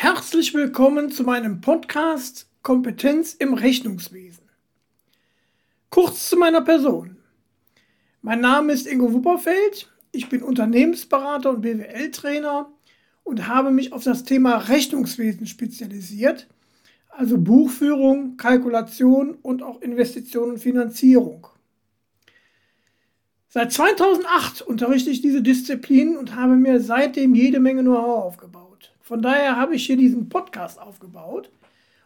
Herzlich willkommen zu meinem Podcast Kompetenz im Rechnungswesen. Kurz zu meiner Person. Mein Name ist Ingo Wupperfeld, ich bin Unternehmensberater und BWL-Trainer und habe mich auf das Thema Rechnungswesen spezialisiert, also Buchführung, Kalkulation und auch Investition und Finanzierung. Seit 2008 unterrichte ich diese Disziplin und habe mir seitdem jede Menge Know-how aufgebaut. Von daher habe ich hier diesen Podcast aufgebaut,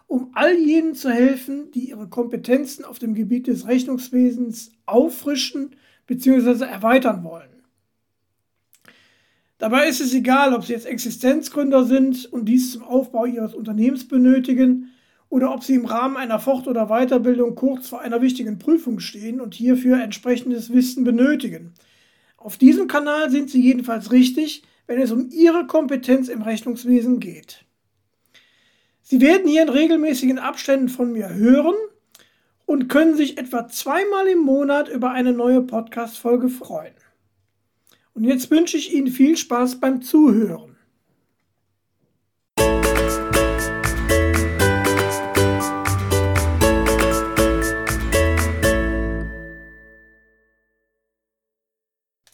um all jenen zu helfen, die ihre Kompetenzen auf dem Gebiet des Rechnungswesens auffrischen bzw. erweitern wollen. Dabei ist es egal, ob Sie jetzt Existenzgründer sind und dies zum Aufbau Ihres Unternehmens benötigen oder ob Sie im Rahmen einer Fort- oder Weiterbildung kurz vor einer wichtigen Prüfung stehen und hierfür entsprechendes Wissen benötigen. Auf diesem Kanal sind Sie jedenfalls richtig, wenn es um Ihre Kompetenz im Rechnungswesen geht. Sie werden hier in regelmäßigen Abständen von mir hören und können sich etwa zweimal im Monat über eine neue Podcast-Folge freuen. Und jetzt wünsche ich Ihnen viel Spaß beim Zuhören.